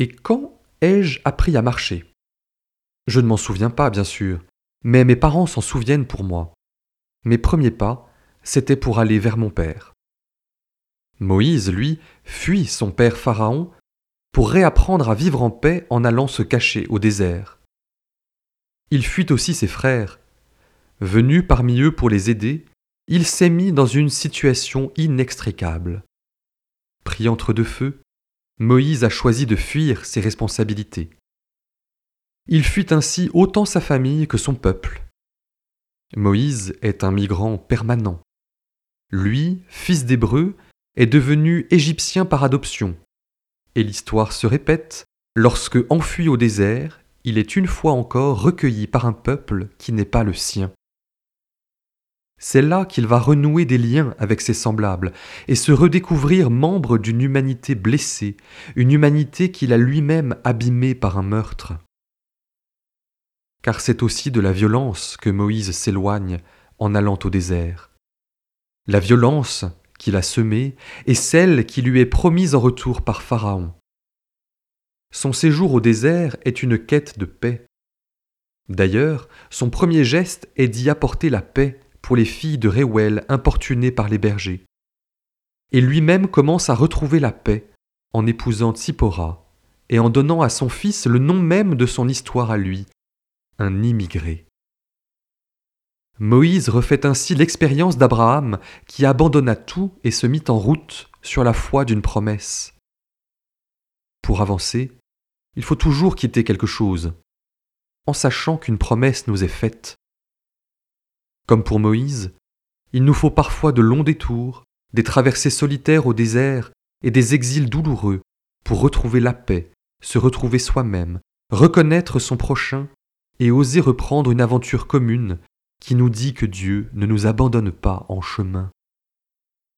Et quand ai-je appris à marcher? Je ne m'en souviens pas, bien sûr, mais mes parents s'en souviennent pour moi. Mes premiers pas, c'était pour aller vers mon père. Moïse, lui, fuit son père Pharaon pour réapprendre à vivre en paix en allant se cacher au désert. Il fuit aussi ses frères. Venu parmi eux pour les aider, il s'est mis dans une situation inextricable. Pris entre deux feux, Moïse a choisi de fuir ses responsabilités. Il fuit ainsi autant sa famille que son peuple. Moïse est un migrant permanent. Lui, fils d'Hébreu, est devenu égyptien par adoption. Et l'histoire se répète, lorsque, enfui au désert, il est une fois encore recueilli par un peuple qui n'est pas le sien. C'est là qu'il va renouer des liens avec ses semblables et se redécouvrir membre d'une humanité blessée, une humanité qu'il a lui-même abîmée par un meurtre. Car c'est aussi de la violence que Moïse s'éloigne en allant au désert. La violence qu'il a semée est celle qui lui est promise en retour par Pharaon. Son séjour au désert est une quête de paix. D'ailleurs, son premier geste est d'y apporter la paix pour les filles de Réouel importunées par les bergers. Et lui-même commence à retrouver la paix en épousant Tsipora et en donnant à son fils le nom même de son histoire à lui, un immigré. Moïse refait ainsi l'expérience d'Abraham qui abandonna tout et se mit en route sur la foi d'une promesse. Pour avancer, il faut toujours quitter quelque chose, en sachant qu'une promesse nous est faite. Comme pour Moïse, il nous faut parfois de longs détours, des traversées solitaires au désert et des exils douloureux pour retrouver la paix, se retrouver soi-même, reconnaître son prochain et oser reprendre une aventure commune qui nous dit que Dieu ne nous abandonne pas en chemin.